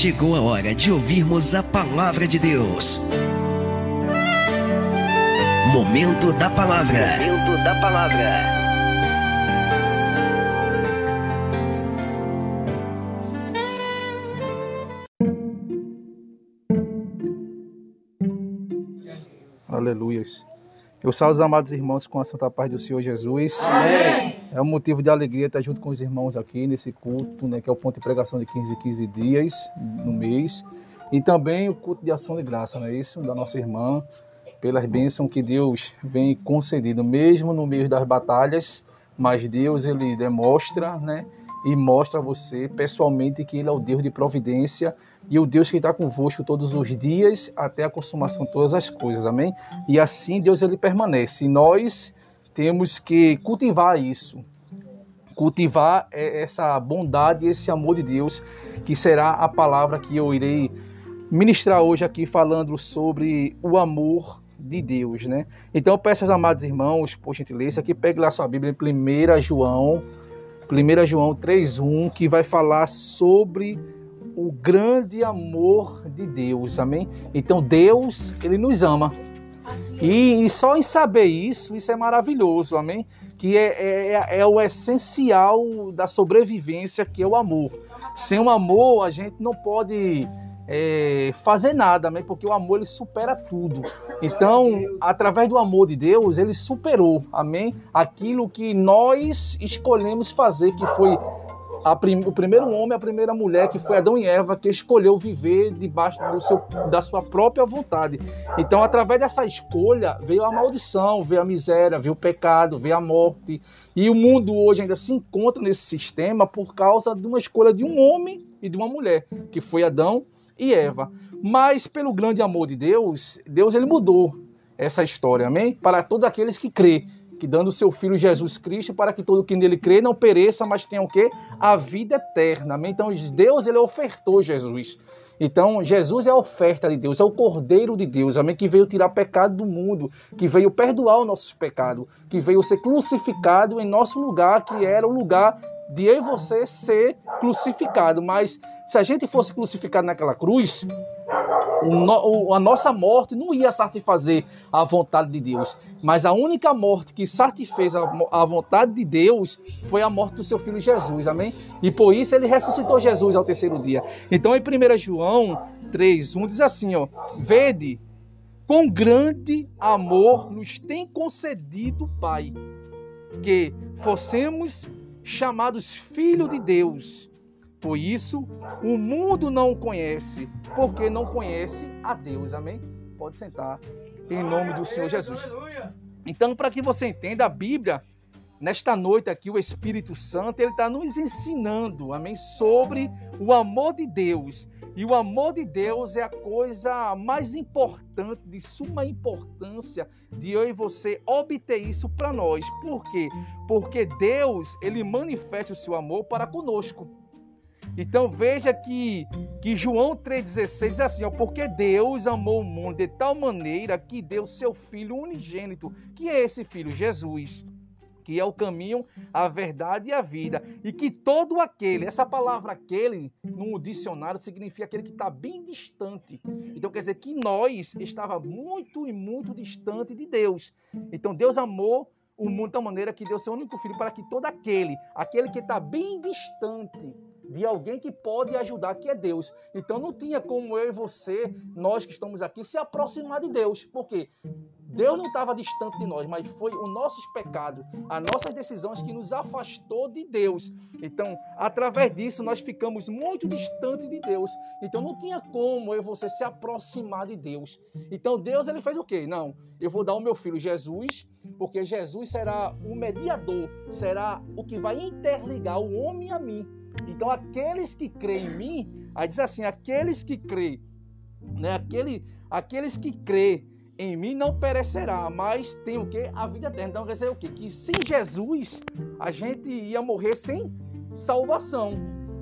chegou a hora de ouvirmos a palavra de Deus. Momento da palavra. Momento da palavra. Aleluias. Eu salvo os amados irmãos com a santa paz do Senhor Jesus. Amém. É um motivo de alegria estar junto com os irmãos aqui nesse culto, né, que é o ponto de pregação de 15 15 dias no mês. E também o culto de ação de graça, não é isso? Da nossa irmã, pelas bênçãos que Deus vem concedido, mesmo no meio das batalhas, mas Deus ele demonstra, né? E mostra a você pessoalmente que Ele é o Deus de providência e o Deus que está convosco todos os dias até a consumação de todas as coisas, amém? E assim Deus ele permanece. E nós temos que cultivar isso, cultivar essa bondade, esse amor de Deus, que será a palavra que eu irei ministrar hoje aqui falando sobre o amor de Deus, né? Então eu peço aos amados irmãos, por gentileza, que pegue lá sua Bíblia em 1 João, 1 João 3:1, que vai falar sobre o grande amor de Deus, amém? Então Deus, ele nos ama. E, e só em saber isso, isso é maravilhoso, amém? Que é, é, é, é o essencial da sobrevivência, que é o amor. Sem o amor, a gente não pode é, fazer nada, amém? porque o amor ele supera tudo. Então, através do amor de Deus, ele superou, amém? Aquilo que nós escolhemos fazer, que foi prim, o primeiro homem, a primeira mulher, que foi Adão e Eva, que escolheu viver debaixo do seu, da sua própria vontade. Então, através dessa escolha, veio a maldição, veio a miséria, veio o pecado, veio a morte. E o mundo hoje ainda se encontra nesse sistema por causa de uma escolha de um homem e de uma mulher, que foi Adão e Eva. Mas pelo grande amor de Deus, Deus ele mudou essa história, amém? Para todos aqueles que crê, que dando o seu filho Jesus Cristo para que todo que nele crê não pereça, mas tenha o quê? A vida eterna? Então Deus ele ofertou Jesus. Então, Jesus é a oferta de Deus, é o Cordeiro de Deus, amém? Que veio tirar pecado do mundo, que veio perdoar os nossos pecados, que veio ser crucificado em nosso lugar, que era o lugar de eu e você ser crucificado. Mas se a gente fosse crucificado naquela cruz, a nossa morte não ia satisfazer a vontade de Deus. Mas a única morte que satisfez a vontade de Deus foi a morte do seu filho Jesus. Amém? E por isso ele ressuscitou Jesus ao terceiro dia. Então em 1 João 3, 1 diz assim: ó, Vede com grande amor nos tem concedido o Pai, que fossemos chamados filhos de Deus. Por isso, o mundo não o conhece, porque não conhece a Deus. Amém? Pode sentar, em nome do Senhor Jesus. Então, para que você entenda, a Bíblia, nesta noite aqui, o Espírito Santo, ele está nos ensinando, amém, sobre o amor de Deus. E o amor de Deus é a coisa mais importante, de suma importância, de eu e você obter isso para nós. Por quê? Porque Deus, ele manifesta o seu amor para conosco. Então veja que, que João 3,16 diz assim: ó, porque Deus amou o mundo de tal maneira que deu seu Filho unigênito, que é esse Filho, Jesus que é o caminho, a verdade e a vida. E que todo aquele, essa palavra aquele, no dicionário, significa aquele que está bem distante. Então quer dizer que nós estava muito e muito distante de Deus. Então Deus amou o mundo tal maneira que deu seu único filho para que todo aquele, aquele que está bem distante, de alguém que pode ajudar, que é Deus. Então não tinha como eu e você, nós que estamos aqui, se aproximar de Deus. Por quê? Deus não estava distante de nós, mas foi os nossos pecados, as nossas decisões que nos afastou de Deus. Então, através disso, nós ficamos muito distante de Deus. Então, não tinha como eu e você se aproximar de Deus. Então, Deus ele fez o quê? Não, eu vou dar o meu filho Jesus, porque Jesus será o mediador, será o que vai interligar o homem a mim. Então, aqueles que creem em mim, aí diz assim: aqueles que creem, né? Aquele, aqueles que creem em mim não perecerá, mas tem o que? A vida eterna. Então quer dizer o quê? Que sem Jesus a gente ia morrer sem salvação.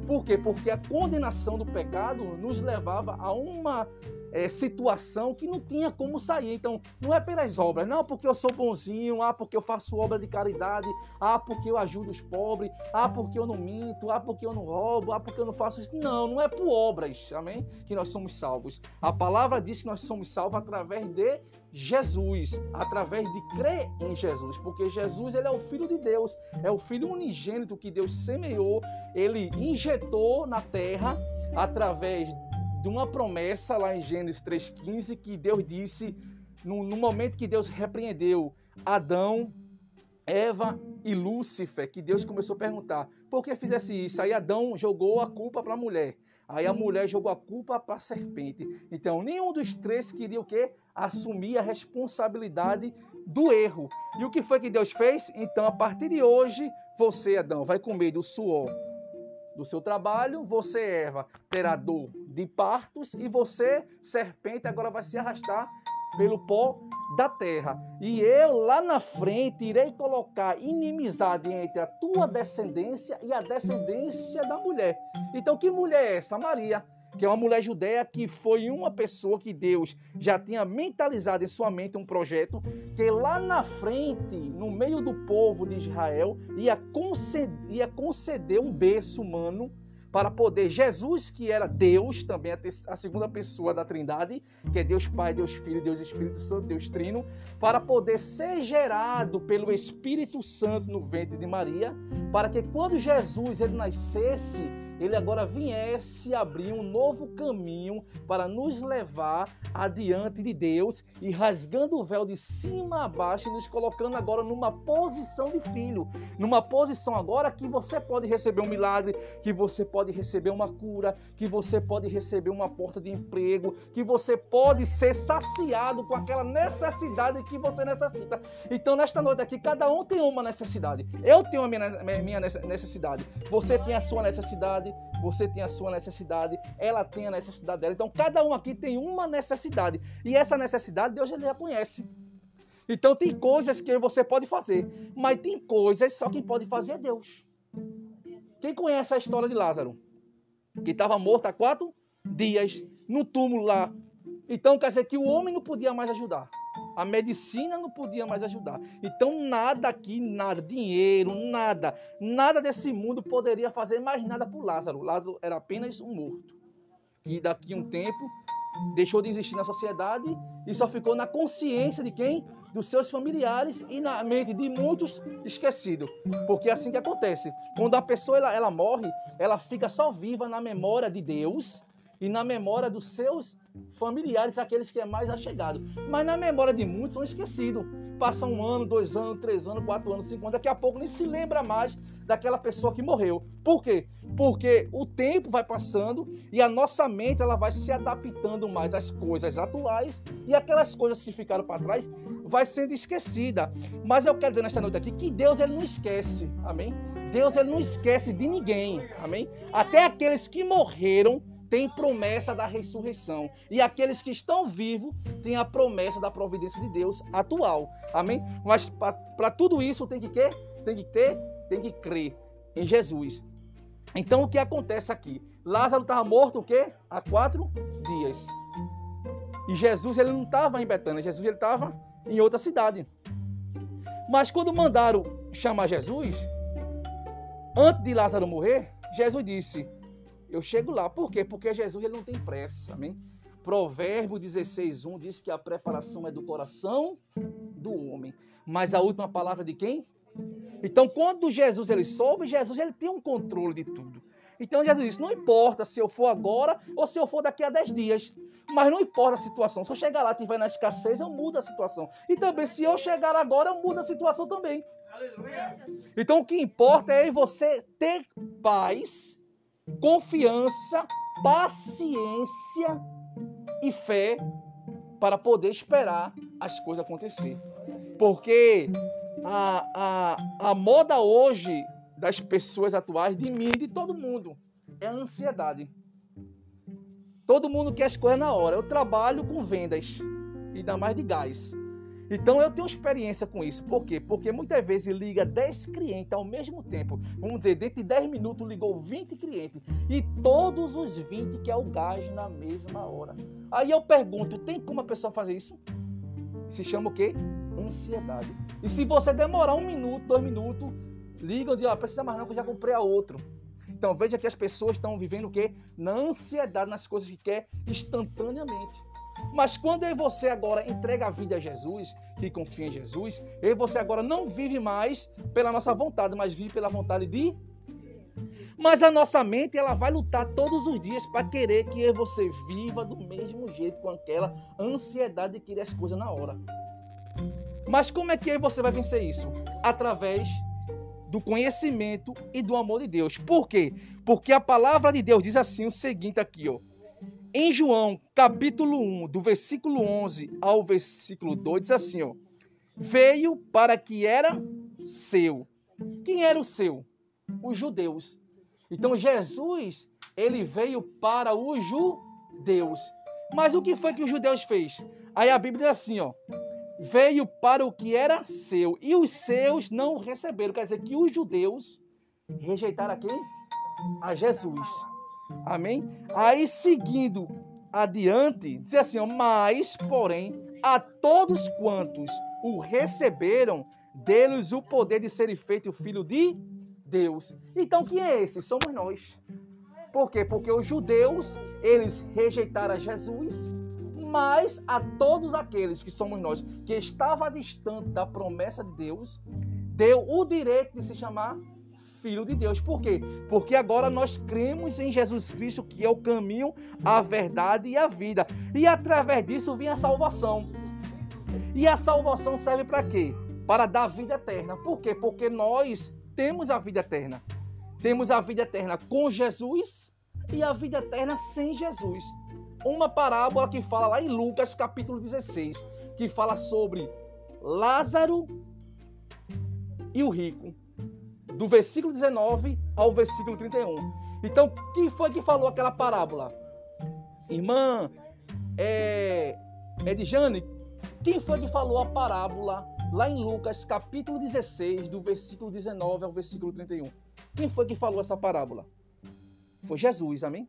Por quê? Porque a condenação do pecado nos levava a uma é, situação que não tinha como sair. Então, não é pelas obras, não porque eu sou bonzinho, ah, porque eu faço obra de caridade, ah, porque eu ajudo os pobres, ah, porque eu não minto, ah, porque eu não roubo, ah, porque eu não faço isso. Não, não é por obras, amém? Que nós somos salvos. A palavra diz que nós somos salvos através de Jesus, através de crer em Jesus, porque Jesus ele é o Filho de Deus, é o Filho unigênito que Deus semeou, ele injetou na terra através de uma promessa lá em Gênesis 3,15 que Deus disse no, no, momento que Deus repreendeu Adão, Eva e Lúcifer, que Deus começou a perguntar por que fizesse isso. Aí Adão jogou a culpa para a mulher. Aí a mulher jogou a culpa para a serpente. Então, nenhum dos três queria o quê? Assumir a responsabilidade do erro. E o que foi que Deus fez? Então, a partir de hoje, você, Adão, vai comer do suor do seu trabalho, você, Eva, terá dor de partos e você, serpente, agora vai se arrastar pelo pó da terra. E eu lá na frente irei colocar inimizade entre a tua descendência e a descendência da mulher. Então, que mulher é essa? Maria que é uma mulher judeia que foi uma pessoa que Deus já tinha mentalizado em sua mente um projeto que lá na frente, no meio do povo de Israel, ia conceder, ia conceder um berço humano para poder Jesus, que era Deus, também a segunda pessoa da Trindade, que é Deus Pai, Deus Filho, Deus Espírito Santo, Deus Trino, para poder ser gerado pelo Espírito Santo no ventre de Maria, para que quando Jesus ele nascesse, ele agora viesse abrir um novo caminho para nos levar adiante de Deus e rasgando o véu de cima a baixo e nos colocando agora numa posição de filho, numa posição agora que você pode receber um milagre, que você pode receber uma cura, que você pode receber uma porta de emprego, que você pode ser saciado com aquela necessidade que você necessita. Então, nesta noite aqui, cada um tem uma necessidade. Eu tenho a minha, necessidade, você tem a sua necessidade necessidade, você tem a sua necessidade, ela tem a necessidade dela. Então cada um aqui tem uma necessidade. E essa necessidade Deus já conhece. Então tem coisas que você pode fazer, mas tem coisas só quem pode fazer é Deus. Quem conhece a história de Lázaro? Que estava morto há quatro dias no túmulo lá. Então quer dizer que o homem não podia mais ajudar. A medicina não podia mais ajudar. Então, nada aqui, nada, dinheiro, nada, nada desse mundo poderia fazer mais nada por Lázaro. Lázaro era apenas um morto. E daqui a um tempo deixou de existir na sociedade e só ficou na consciência de quem? Dos seus familiares e na mente de muitos esquecido. Porque é assim que acontece. Quando a pessoa ela, ela morre, ela fica só viva na memória de Deus e na memória dos seus familiares, aqueles que é mais achegado. Mas na memória de muitos são esquecidos. Passa um ano, dois anos, três anos, quatro anos, cinco anos, daqui a pouco nem se lembra mais daquela pessoa que morreu. Por quê? Porque o tempo vai passando e a nossa mente ela vai se adaptando mais às coisas atuais e aquelas coisas que ficaram para trás vai sendo esquecida. Mas eu quero dizer nesta noite aqui que Deus ele não esquece, amém? Deus ele não esquece de ninguém, amém? Até aqueles que morreram tem promessa da ressurreição. E aqueles que estão vivos têm a promessa da providência de Deus atual. Amém? Mas para tudo isso tem que ter, tem que ter, tem que crer em Jesus. Então o que acontece aqui? Lázaro estava morto o quê? Há quatro dias. E Jesus ele não estava em Betânia, Jesus ele estava em outra cidade. Mas quando mandaram chamar Jesus, antes de Lázaro morrer, Jesus disse: eu chego lá. Por quê? Porque Jesus ele não tem pressa. Amém? Provérbio 16:1 diz que a preparação é do coração do homem, mas a última palavra de quem? Então, quando Jesus ele soube, Jesus ele tem um controle de tudo. Então Jesus disse: não importa se eu for agora ou se eu for daqui a 10 dias. Mas não importa a situação. Se eu chegar lá e estiver na escassez, eu mudo a situação. E também, se eu chegar agora, eu mudo a situação também. Aleluia. Então o que importa é você ter paz confiança, paciência e fé para poder esperar as coisas acontecer. Porque a, a, a moda hoje das pessoas atuais, de mim e de todo mundo, é a ansiedade. Todo mundo quer as coisas na hora. Eu trabalho com vendas, ainda mais de gás. Então eu tenho experiência com isso. Por quê? Porque muitas vezes liga 10 clientes ao mesmo tempo. Vamos dizer, dentro de 10 minutos ligou 20 clientes. E todos os 20 quer o gás na mesma hora. Aí eu pergunto, tem como a pessoa fazer isso? Se chama o quê? Ansiedade. E se você demorar um minuto, dois minutos, ligam de, ó, precisa mais não que eu já comprei a outro. Então veja que as pessoas estão vivendo o quê? Na ansiedade, nas coisas que quer instantaneamente. Mas quando eu e você agora entrega a vida a Jesus e confia em Jesus, eu e você agora não vive mais pela nossa vontade, mas vive pela vontade de mas a nossa mente ela vai lutar todos os dias para querer que você viva do mesmo jeito, com aquela ansiedade de querer as coisas na hora. Mas como é que você vai vencer isso? Através do conhecimento e do amor de Deus. Por quê? Porque a palavra de Deus diz assim o seguinte aqui, ó. Em João, capítulo 1, do versículo 11 ao versículo 2, diz assim, ó: Veio para que era seu. Quem era o seu? Os judeus. Então Jesus, ele veio para os judeus. Mas o que foi que os judeus fez? Aí a Bíblia diz assim, ó: Veio para o que era seu e os seus não receberam. Quer dizer que os judeus rejeitaram a quem? A Jesus. Amém? Aí seguindo adiante, diz assim: ó, Mas, porém, a todos quantos o receberam, deles o poder de ser feito filho de Deus. Então, quem é esse? Somos nós. Por quê? Porque os judeus, eles rejeitaram Jesus, mas a todos aqueles que somos nós, que estava distante da promessa de Deus, deu o direito de se chamar filho de Deus. Por quê? Porque agora nós cremos em Jesus Cristo, que é o caminho, a verdade e a vida. E através disso vem a salvação. E a salvação serve para quê? Para dar vida eterna. Por quê? Porque nós temos a vida eterna. Temos a vida eterna com Jesus e a vida eterna sem Jesus. Uma parábola que fala lá em Lucas capítulo 16, que fala sobre Lázaro e o rico do versículo 19 ao versículo 31. Então, quem foi que falou aquela parábola? Irmã é, Edjane, quem foi que falou a parábola lá em Lucas, capítulo 16, do versículo 19 ao versículo 31? Quem foi que falou essa parábola? Foi Jesus, amém?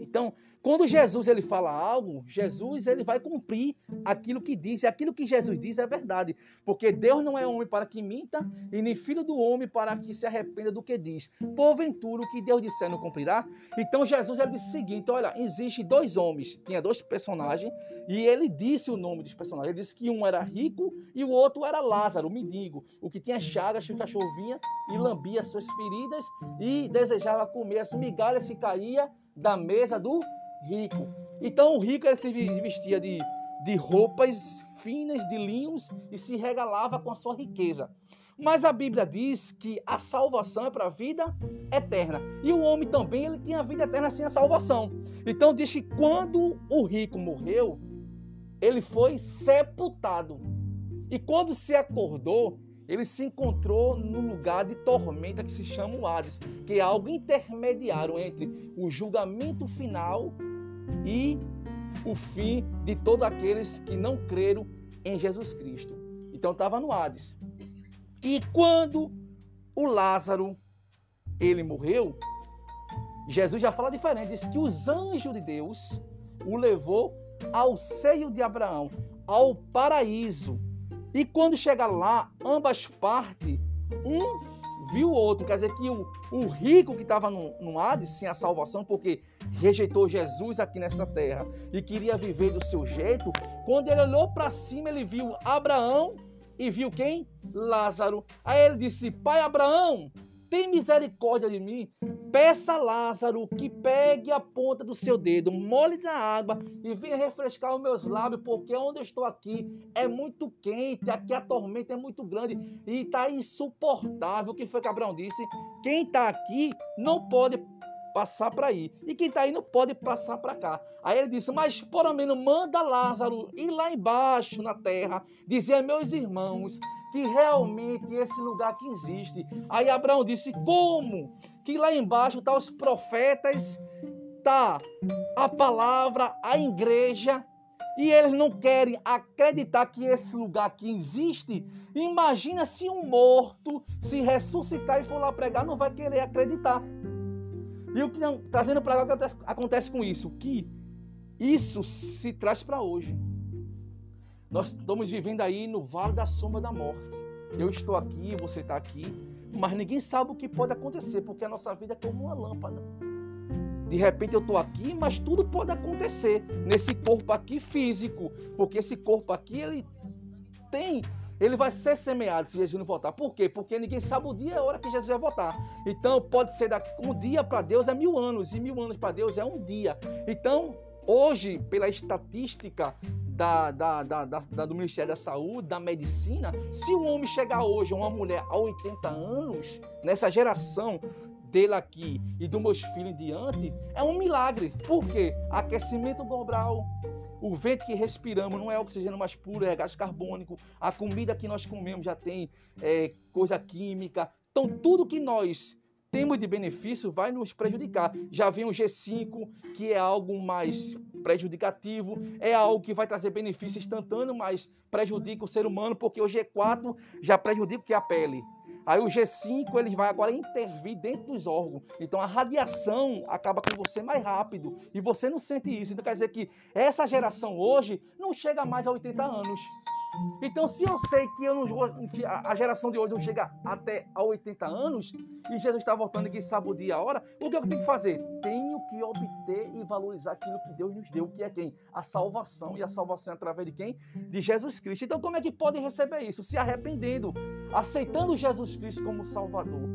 Então, quando Jesus ele fala algo, Jesus ele vai cumprir aquilo que diz, e aquilo que Jesus diz é verdade, porque Deus não é homem para que minta, e nem filho do homem para que se arrependa do que diz. Porventura o que Deus disser não cumprirá? Então Jesus ele disse o seguinte, olha, existe dois homens, tinha dois personagens, e ele disse o nome dos personagens. Ele disse que um era rico e o outro era Lázaro, mendigo, o que tinha chagas, que o cachorro vinha e lambia suas feridas e desejava comer as migalhas que caía da mesa do rico. Então o rico ele se vestia de, de roupas finas, de linhos e se regalava com a sua riqueza. Mas a Bíblia diz que a salvação é para a vida eterna. E o homem também ele tinha a vida eterna sem a salvação. Então diz que quando o rico morreu, ele foi sepultado. E quando se acordou, ele se encontrou no lugar de tormenta que se chama o Hades, que é algo intermediário entre o julgamento final e o fim de todos aqueles que não creram em Jesus Cristo. Então estava no Hades. E quando o Lázaro ele morreu, Jesus já fala diferente, diz que os anjos de Deus o levou ao seio de Abraão, ao paraíso. E quando chega lá, ambas partes, um viu o outro. Quer dizer que o, o rico que estava no, no Hades, a salvação, porque rejeitou Jesus aqui nessa terra e queria viver do seu jeito, quando ele olhou para cima, ele viu Abraão e viu quem? Lázaro. Aí ele disse: Pai Abraão, tem misericórdia de mim. Peça a Lázaro que pegue a ponta do seu dedo, molhe na água e venha refrescar os meus lábios, porque onde eu estou aqui é muito quente, aqui a tormenta é muito grande e está insuportável. O que foi que Abraão disse? Quem está aqui não pode passar para aí. E quem está aí não pode passar para cá. Aí ele disse: Mas pelo menos manda Lázaro ir lá embaixo na terra, dizer a meus irmãos que realmente esse lugar que existe. Aí Abraão disse: Como? Que lá embaixo tá os profetas, tá a palavra, a igreja, e eles não querem acreditar que esse lugar aqui existe, imagina se um morto se ressuscitar e for lá pregar, não vai querer acreditar. E o que trazendo para cá acontece com isso? Que isso se traz para hoje. Nós estamos vivendo aí no vale da sombra da morte. Eu estou aqui, você está aqui, mas ninguém sabe o que pode acontecer, porque a nossa vida é como uma lâmpada. De repente eu estou aqui, mas tudo pode acontecer nesse corpo aqui físico, porque esse corpo aqui ele tem, ele vai ser semeado se Jesus não voltar. Por quê? Porque ninguém sabe o dia e a hora que Jesus vai voltar. Então pode ser daqui, um dia para Deus é mil anos e mil anos para Deus é um dia. Então hoje, pela estatística da, da, da, da, do Ministério da Saúde, da medicina, se um homem chegar hoje, uma mulher a 80 anos, nessa geração, dele aqui e dos meus filhos em diante é um milagre. Por quê? Aquecimento global. O vento que respiramos não é oxigênio mais puro, é gás carbônico. A comida que nós comemos já tem é, coisa química. Então, tudo que nós temos de benefício vai nos prejudicar. Já vem o G5, que é algo mais prejudicativo, é algo que vai trazer benefício instantâneo, mas prejudica o ser humano, porque o G4 já prejudica que é a pele. Aí o G5 ele vai agora intervir dentro dos órgãos. Então a radiação acaba com você mais rápido e você não sente isso. Então quer dizer que essa geração hoje não chega mais a 80 anos. Então, se eu sei que eu não, a geração de hoje não chega até a 80 anos e Jesus está voltando e quem sabe o dia a hora, o que eu tenho que fazer? Tenho que obter e valorizar aquilo que Deus nos deu, que é quem? A salvação. E a salvação é através de quem? De Jesus Cristo. Então, como é que podem receber isso? Se arrependendo, aceitando Jesus Cristo como Salvador,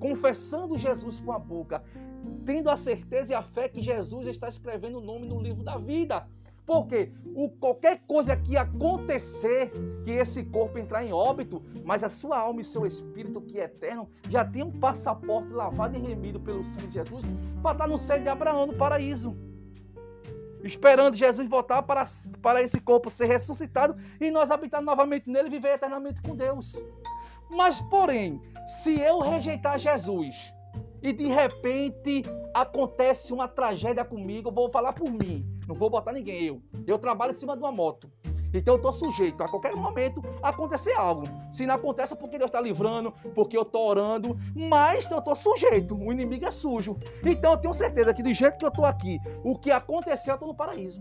confessando Jesus com a boca, tendo a certeza e a fé que Jesus está escrevendo o nome no livro da vida. Porque o, qualquer coisa que acontecer, que esse corpo entrar em óbito, mas a sua alma e seu espírito, que é eterno, já tem um passaporte lavado e remido pelo sangue de Jesus para estar no céu de Abraão, no paraíso. Esperando Jesus voltar para, para esse corpo ser ressuscitado e nós habitar novamente nele e viver eternamente com Deus. Mas, porém, se eu rejeitar Jesus e de repente acontece uma tragédia comigo, eu vou falar por mim não vou botar ninguém, eu. Eu trabalho em cima de uma moto. Então eu estou sujeito a qualquer momento acontecer algo. Se não acontece é porque Deus está livrando, porque eu estou orando, mas eu estou sujeito. O inimigo é sujo. Então eu tenho certeza que do jeito que eu estou aqui, o que acontecer eu estou no paraíso.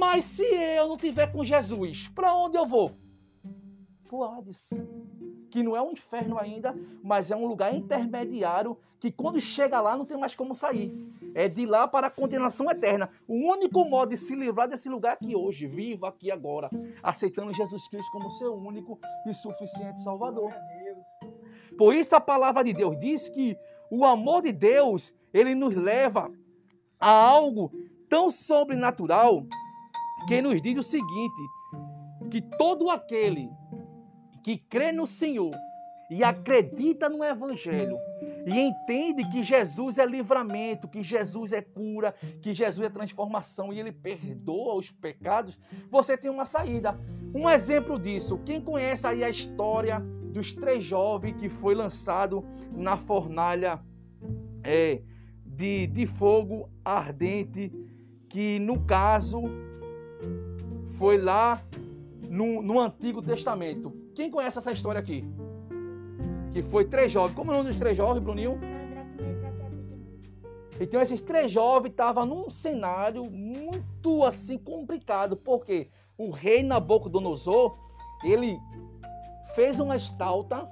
Mas se eu não tiver com Jesus, para onde eu vou? Pro Hades que não é um inferno ainda, mas é um lugar intermediário que quando chega lá não tem mais como sair. É de lá para a condenação eterna. O único modo de se livrar desse lugar aqui hoje, viva aqui agora, aceitando Jesus Cristo como seu único e suficiente Salvador. Por isso a palavra de Deus diz que o amor de Deus, ele nos leva a algo tão sobrenatural que nos diz o seguinte, que todo aquele que crê no Senhor e acredita no Evangelho e entende que Jesus é livramento, que Jesus é cura, que Jesus é transformação e ele perdoa os pecados, você tem uma saída. Um exemplo disso, quem conhece aí a história dos três jovens que foi lançado na fornalha é, de, de fogo ardente, que no caso foi lá no, no Antigo Testamento. Quem conhece essa história aqui? Que foi três jovens. Como é o nome dos três jovens, Bruninho? Então esses três jovens estavam num cenário muito assim complicado, porque o rei Nabucodonosor, ele fez uma estalta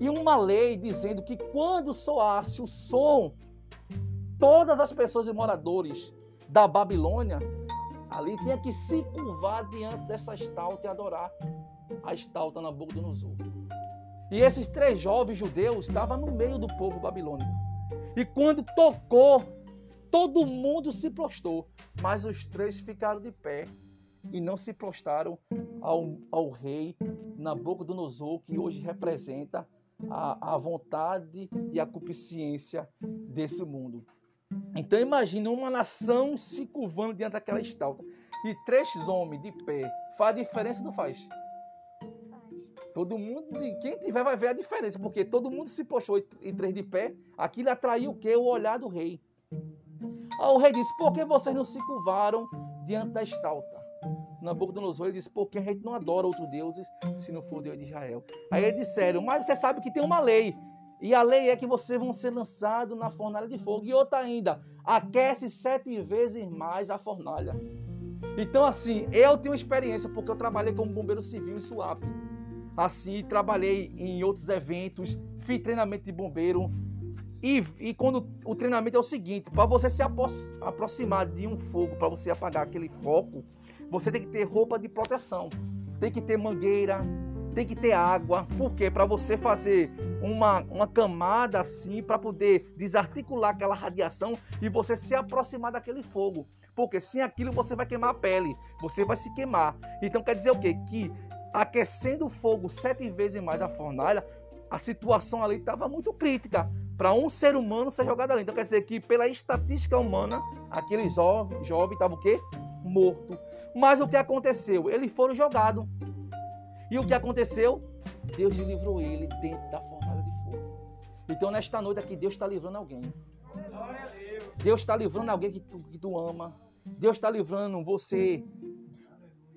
e uma lei dizendo que quando soasse o som, todas as pessoas e moradores da Babilônia ali tinha que se curvar diante dessa estalta e adorar a estalta na boca do Nusur. E esses três jovens judeus estavam no meio do povo babilônico. E quando tocou, todo mundo se prostrou, mas os três ficaram de pé e não se prostraram ao, ao rei Nabucodonosor, que hoje representa a, a vontade e a cupisciência desse mundo. Então imagine uma nação se curvando diante daquela estalta. E três homens de pé. Faz diferença ou não faz? Todo mundo, quem tiver vai ver a diferença, porque todo mundo se postou em três de pé, aquilo atraiu o quê? O olhar do rei. Aí o rei disse: Por que vocês não se curvaram diante da estalta. Nabucodonosor ele disse: Porque a gente não adora outros deuses se não for o Deus de Israel. Aí eles disseram: Mas você sabe que tem uma lei. E a lei é que vocês vão ser lançados na fornalha de fogo. E outra ainda: aquece sete vezes mais a fornalha. Então, assim, eu tenho experiência porque eu trabalhei como bombeiro civil em Suape. Assim, trabalhei em outros eventos, fiz treinamento de bombeiro. E, e quando o treinamento é o seguinte: para você se aproximar de um fogo, para você apagar aquele foco, você tem que ter roupa de proteção, tem que ter mangueira, tem que ter água. Por quê? Para você fazer uma, uma camada assim, para poder desarticular aquela radiação e você se aproximar daquele fogo. Porque sem aquilo você vai queimar a pele, você vai se queimar. Então quer dizer o quê? Que aquecendo o fogo sete vezes mais a fornalha, a situação ali estava muito crítica para um ser humano ser jogado ali. Então quer dizer que pela estatística humana, aquele jovem estava o quê? Morto. Mas o que aconteceu? Eles foram jogados. E o que aconteceu? Deus livrou ele dentro da fornalha de fogo. Então, nesta noite aqui, Deus está livrando alguém. Deus está livrando alguém que tu, que tu ama. Deus está livrando você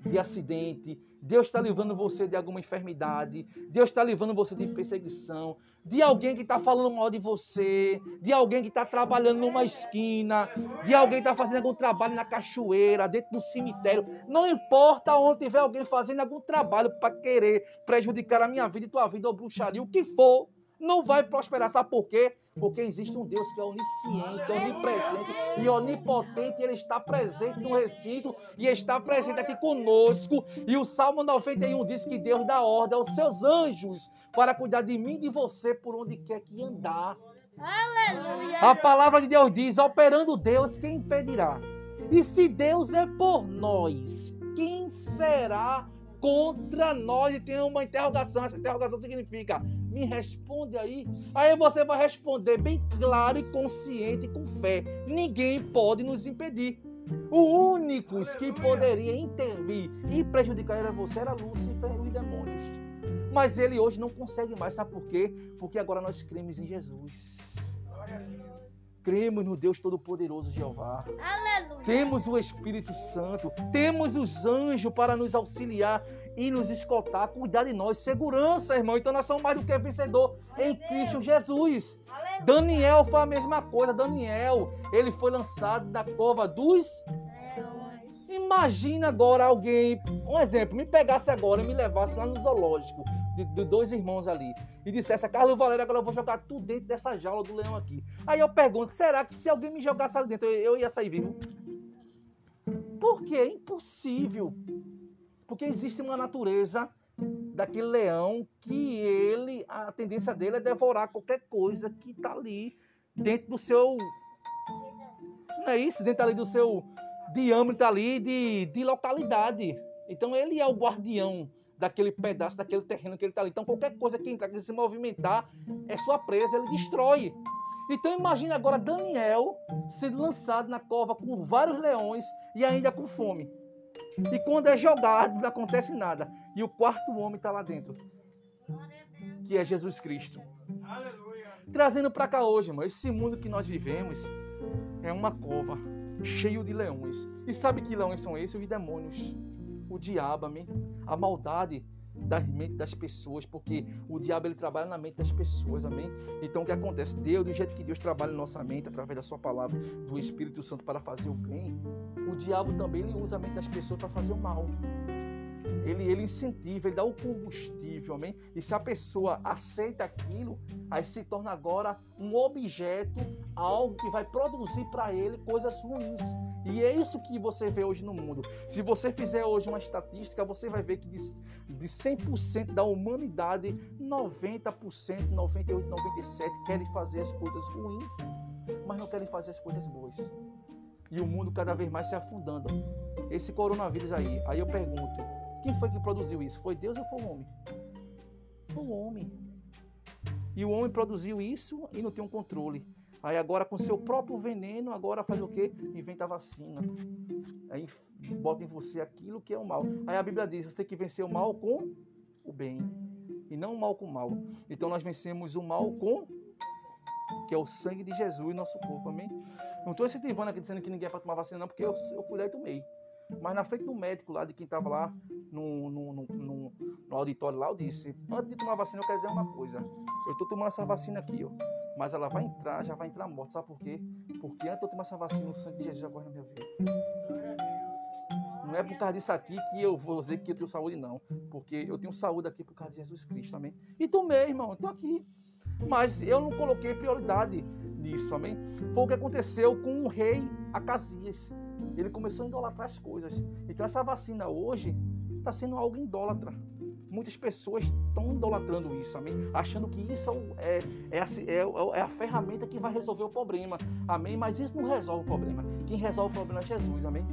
de acidente, Deus está livrando você de alguma enfermidade, Deus está livrando você de perseguição, de alguém que está falando mal de você, de alguém que está trabalhando numa esquina, de alguém que está fazendo algum trabalho na cachoeira, dentro do cemitério. Não importa onde tiver alguém fazendo algum trabalho para querer prejudicar a minha vida e tua vida ou bruxaria, o que for não vai prosperar. Sabe por quê? Porque existe um Deus que é onisciente, onipresente e onipotente. Ele está presente no recinto e está presente aqui conosco. E o Salmo 91 diz que Deus dá ordem aos seus anjos para cuidar de mim e de você por onde quer que andar. Aleluia. A palavra de Deus diz: operando Deus, quem impedirá? E se Deus é por nós, quem será contra nós? E tem uma interrogação. Essa interrogação significa: me responde aí. Aí você vai responder bem claro e consciente com fé. Ninguém pode nos impedir. O único que poderia intervir e prejudicar era você, era Lúcifer e os demônios. Mas ele hoje não consegue mais, sabe por quê? Porque agora nós cremos em Jesus. Cremos no Deus Todo-Poderoso Jeová. Aleluia. Temos o Espírito Santo, temos os anjos para nos auxiliar e nos escoltar, cuidar de nós. Segurança, irmão. Então nós somos mais do que vencedor em Cristo Jesus. Daniel foi a mesma coisa. Daniel, ele foi lançado da cova dos Imagina agora alguém, um exemplo, me pegasse agora e me levasse lá no zoológico de, de, dois irmãos ali e dissesse, Carlos Valério, agora eu vou jogar tudo dentro dessa jaula do leão aqui. Aí eu pergunto, será que se alguém me jogasse ali dentro, eu, eu ia sair vivo? Por quê? É impossível. Porque existe uma natureza daquele leão que ele, a tendência dele é devorar qualquer coisa que está ali dentro do seu. Não é isso? Dentro ali do seu diâmetro ali de, de localidade. Então ele é o guardião daquele pedaço, daquele terreno que ele está ali. Então qualquer coisa que entrar, que se movimentar, é sua presa, ele destrói. Então imagine agora Daniel sendo lançado na cova com vários leões e ainda com fome. E quando é jogado, não acontece nada. E o quarto homem está lá dentro. Que é Jesus Cristo. Aleluia. Trazendo para cá hoje, irmão, esse mundo que nós vivemos é uma cova cheio de leões. E sabe que leões são esses? Os demônios. O diabo, amém? A maldade da mente das pessoas, porque o diabo ele trabalha na mente das pessoas, amém? Então o que acontece? Deus, do jeito que Deus trabalha na nossa mente, através da sua palavra, do Espírito Santo para fazer o bem, o diabo também ele usa a mente das pessoas para fazer o mal. Ele, ele incentiva, ele dá o combustível, amém? E se a pessoa aceita aquilo, aí se torna agora um objeto, algo que vai produzir para ele coisas ruins. E é isso que você vê hoje no mundo. Se você fizer hoje uma estatística, você vai ver que de, de 100% da humanidade, 90%, 98%, 97% querem fazer as coisas ruins, mas não querem fazer as coisas boas. E o mundo cada vez mais se afundando. Esse coronavírus aí, aí eu pergunto, quem foi que produziu isso? Foi Deus ou foi o homem? Foi o homem. E o homem produziu isso e não tem um controle. Aí agora com seu próprio veneno, agora faz o quê? Inventa vacina. Aí bota em você aquilo que é o mal. Aí a Bíblia diz, você tem que vencer o mal com o bem. E não o mal com o mal. Então nós vencemos o mal com que é o sangue de Jesus, nosso corpo, amém? Não estou incentivando aqui dizendo que ninguém é para tomar vacina, não, porque eu, eu fui lá e tomei. Mas na frente do médico lá, de quem estava lá no, no, no, no, auditório lá, eu disse, antes de tomar vacina, eu quero dizer uma coisa. Eu estou tomando essa vacina aqui, ó. Mas ela vai entrar, já vai entrar morta. Sabe por quê? Porque antes de eu tomar essa vacina, o sangue de Jesus corre na minha vida. Não é por causa disso aqui que eu vou dizer que eu tenho saúde, não. Porque eu tenho saúde aqui por causa de Jesus Cristo, amém? E tomei, irmão, estou aqui. Mas eu não coloquei prioridade nisso, amém? Foi o que aconteceu com o rei Acasias. Ele começou a idolatrar as coisas. Então essa vacina hoje está sendo algo idólatra. Muitas pessoas estão idolatrando isso, amém? Achando que isso é, é, é, é, a ferramenta que vai resolver o problema, amém? Mas isso não resolve o problema. Quem resolve o problema é Jesus, amém?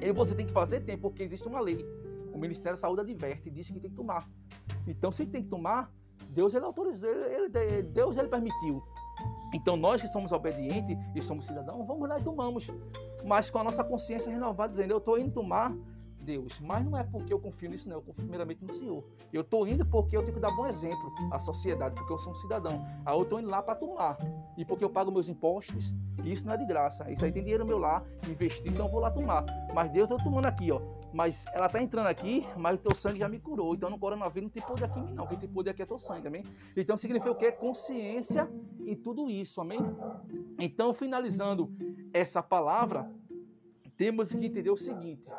E você tem que fazer tempo, porque existe uma lei. O Ministério da Saúde adverte e diz que tem que tomar. Então, se tem que tomar, Deus ele autorizou, ele, ele, Deus ele permitiu. Então, nós que somos obedientes e somos cidadãos, vamos lá e tomamos. Mas com a nossa consciência renovada, dizendo: Eu estou indo tomar Deus. Mas não é porque eu confio nisso, não. Eu confio primeiramente no Senhor. Eu estou indo porque eu tenho que dar bom exemplo à sociedade, porque eu sou um cidadão. Aí eu estou indo lá para tomar. E porque eu pago meus impostos. Isso não é de graça. Isso aí tem dinheiro meu lá, investir, então eu vou lá tomar. Mas Deus, eu estou tomando aqui, ó. Mas ela está entrando aqui, mas o teu sangue já me curou. Então no coronavírus não tem poder aqui em mim, não. Quem tem poder aqui é teu sangue, amém? Então significa o quê? Consciência em tudo isso, amém? Então, finalizando essa palavra, temos que entender o seguinte: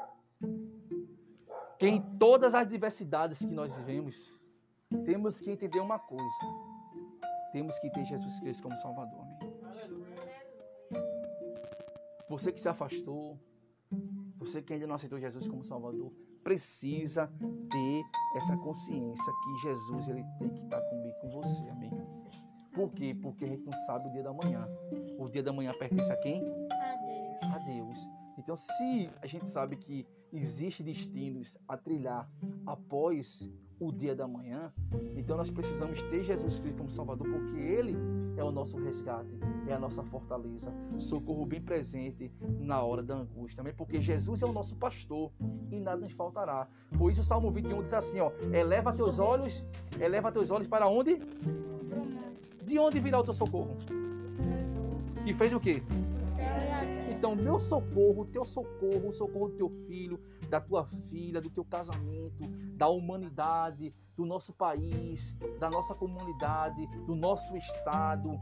que em todas as diversidades que nós vivemos, temos que entender uma coisa: temos que ter Jesus Cristo como Salvador. Você que se afastou, você que ainda não aceitou Jesus como Salvador, precisa ter essa consciência que Jesus ele tem que estar comigo, com você. Amém? Por quê? Porque a gente não sabe o dia da manhã. O dia da manhã pertence a quem? A Deus. A Deus. Então, se a gente sabe que existe destinos a trilhar após o dia da manhã, então nós precisamos ter Jesus Cristo como Salvador, porque Ele é o nosso resgate, é a nossa fortaleza, socorro bem presente na hora da angústia, também porque Jesus é o nosso pastor e nada nos faltará. Por isso o Salmo 21 diz assim, ó, eleva teus olhos, eleva teus olhos para onde? De onde virá o teu socorro? E fez o quê? Então, meu socorro, teu socorro, o socorro do teu filho, da tua filha, do teu casamento, da humanidade, do nosso país, da nossa comunidade, do nosso estado,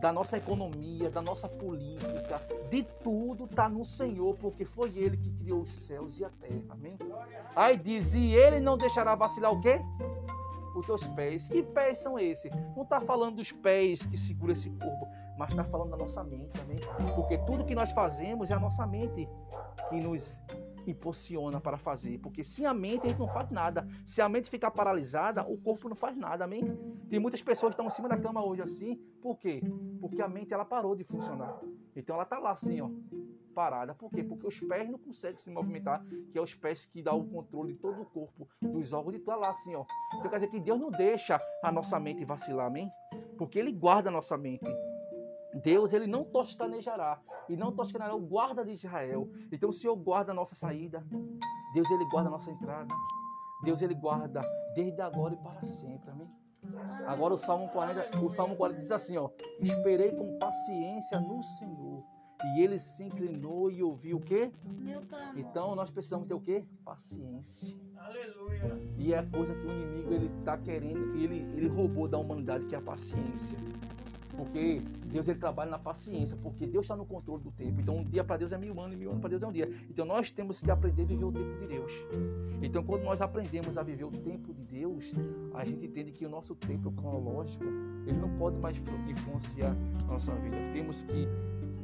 da nossa economia, da nossa política, de tudo está no Senhor, porque foi Ele que criou os céus e a terra. Amém? Aí diz: e Ele não deixará vacilar o quê? Os teus pés. Que pés são esses? Não está falando dos pés que segura esse corpo mas está falando da nossa mente também. Porque tudo que nós fazemos é a nossa mente que nos impulsiona para fazer. Porque sem a mente a gente não faz nada. Se a mente ficar paralisada, o corpo não faz nada, amém? Tem muitas pessoas que estão em cima da cama hoje assim. Por quê? Porque a mente ela parou de funcionar. Então ela está lá assim, ó, parada. Por quê? Porque os pés não conseguem se movimentar, que é os pés que dão o controle de todo o corpo, dos órgãos, de estar lá assim, ó. Então quer dizer que Deus não deixa a nossa mente vacilar, amém? Porque Ele guarda a nossa mente. Deus ele não toscanejará e não toscanejará o guarda de Israel. Então o Senhor guarda a nossa saída. Deus ele guarda a nossa entrada. Deus ele guarda desde agora e para sempre. Amém. Agora o Salmo 40, o Salmo 40 diz assim, ó: Esperei com paciência no Senhor, e ele se inclinou e ouviu o quê? Então nós precisamos ter o quê? Paciência. Aleluia. E é a coisa que o inimigo ele tá querendo, ele ele roubou da humanidade que é a paciência. Porque Deus ele trabalha na paciência, porque Deus está no controle do tempo. Então, um dia para Deus é mil anos, e mil anos para Deus é um dia. Então, nós temos que aprender a viver o tempo de Deus. Então, quando nós aprendemos a viver o tempo de Deus, a gente entende que o nosso tempo cronológico ele não pode mais influenciar a nossa vida. Temos que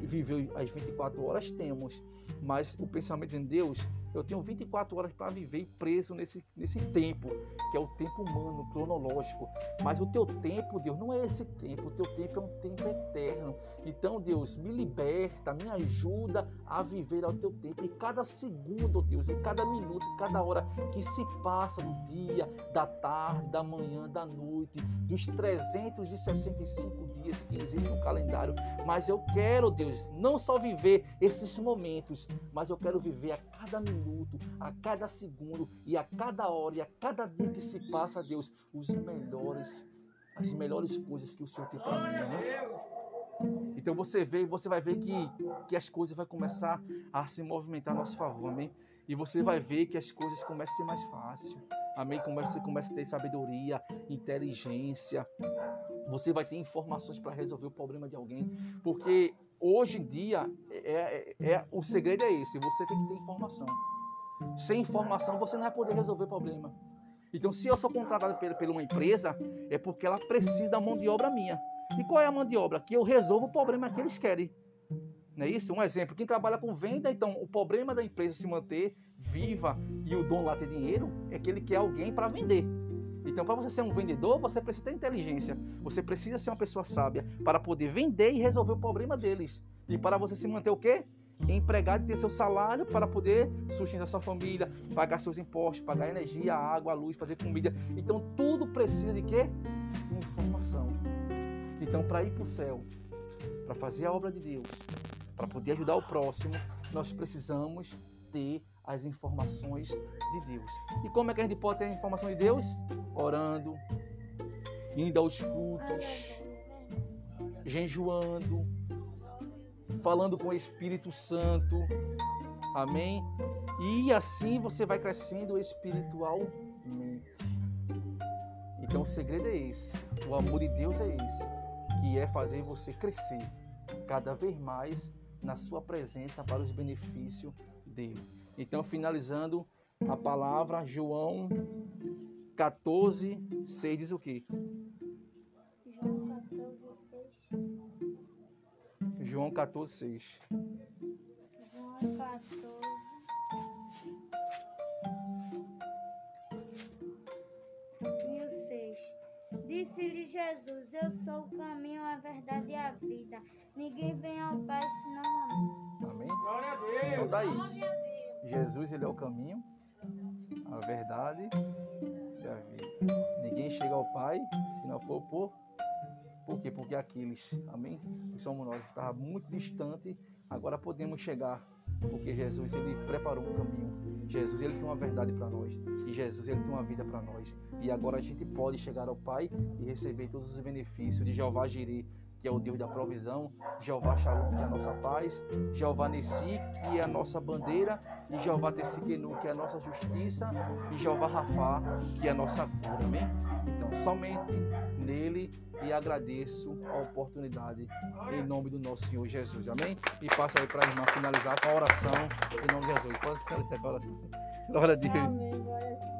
viver as 24 horas, temos, mas o pensamento em Deus eu tenho 24 horas para viver preso nesse, nesse tempo, que é o tempo humano, cronológico. Mas o teu tempo, Deus, não é esse tempo. O teu tempo é um tempo eterno. Então, Deus, me liberta, me ajuda a viver ao teu tempo. E cada segundo, Deus, e cada minuto, e cada hora que se passa do dia, da tarde, da manhã, da noite, dos 365 dias que existem no calendário. Mas eu quero, Deus, não só viver esses momentos, mas eu quero viver a cada minuto minuto, a cada segundo e a cada hora e a cada dia que se passa, Deus, os melhores, as melhores coisas que o Senhor tem para mim, né? Então você vê, você vai ver que, que as coisas vão começar a se movimentar a nosso favor, amém? E você vai ver que as coisas começam a ser mais fáceis. Amém? Começa, você começa a ter sabedoria, inteligência. Você vai ter informações para resolver o problema de alguém. Porque hoje em dia, é, é, é, o segredo é esse: você tem que ter informação. Sem informação, você não vai poder resolver o problema. Então, se eu sou contratado por, por uma empresa, é porque ela precisa da mão de obra minha. E qual é a mão de obra? Que eu resolvo o problema que eles querem. Não é isso? Um exemplo, quem trabalha com venda, então o problema da empresa se manter viva e o dono lá ter dinheiro é que ele quer alguém para vender. Então, para você ser um vendedor, você precisa ter inteligência. Você precisa ser uma pessoa sábia para poder vender e resolver o problema deles. E para você se manter o quê? Empregado e ter seu salário para poder sustentar sua família, pagar seus impostos, pagar energia, água, luz, fazer comida. Então, tudo precisa de quê? De informação. Então, para ir para o céu, para fazer a obra de Deus, para poder ajudar o próximo, nós precisamos ter as informações de Deus. E como é que a gente pode ter a informação de Deus? Orando, indo aos cultos, jejuando, falando com o Espírito Santo. Amém? E assim você vai crescendo espiritualmente. Então o segredo é esse. O amor de Deus é esse, que é fazer você crescer cada vez mais na sua presença para os benefícios dele. Então, finalizando a palavra, João 14, 6 diz o quê? João 14, 6. João 14, 6. João 14. E o 6. Disse-lhe Jesus: Eu sou o caminho, a verdade e a vida. Ninguém vem ao Pai senão a mim. Amém? Glória a Deus. Então tá aí. Jesus, ele é o caminho, a verdade e a vida. Ninguém chega ao Pai se não for por por quê? Porque aqueles, amém? Que somos nós, estava muito distante, agora podemos chegar, porque Jesus ele preparou um caminho. Jesus ele tem uma verdade para nós e Jesus ele tem uma vida para nós. E agora a gente pode chegar ao Pai e receber todos os benefícios de Jeová Jireh, que é o Deus da provisão, Jeová Shalom, que é a nossa paz, Jeová Nessi, que é a nossa bandeira, e Jeová Tessiquenu, que é a nossa justiça, e Jeová Rafá, que é a nossa cura. Amém? Então, somente nele e agradeço a oportunidade em nome do nosso Senhor Jesus. Amém? E passa aí para a irmã finalizar com a oração em nome de Jesus. Pode finalizar com a oração. Glória a Deus. Amém. Glória a Deus.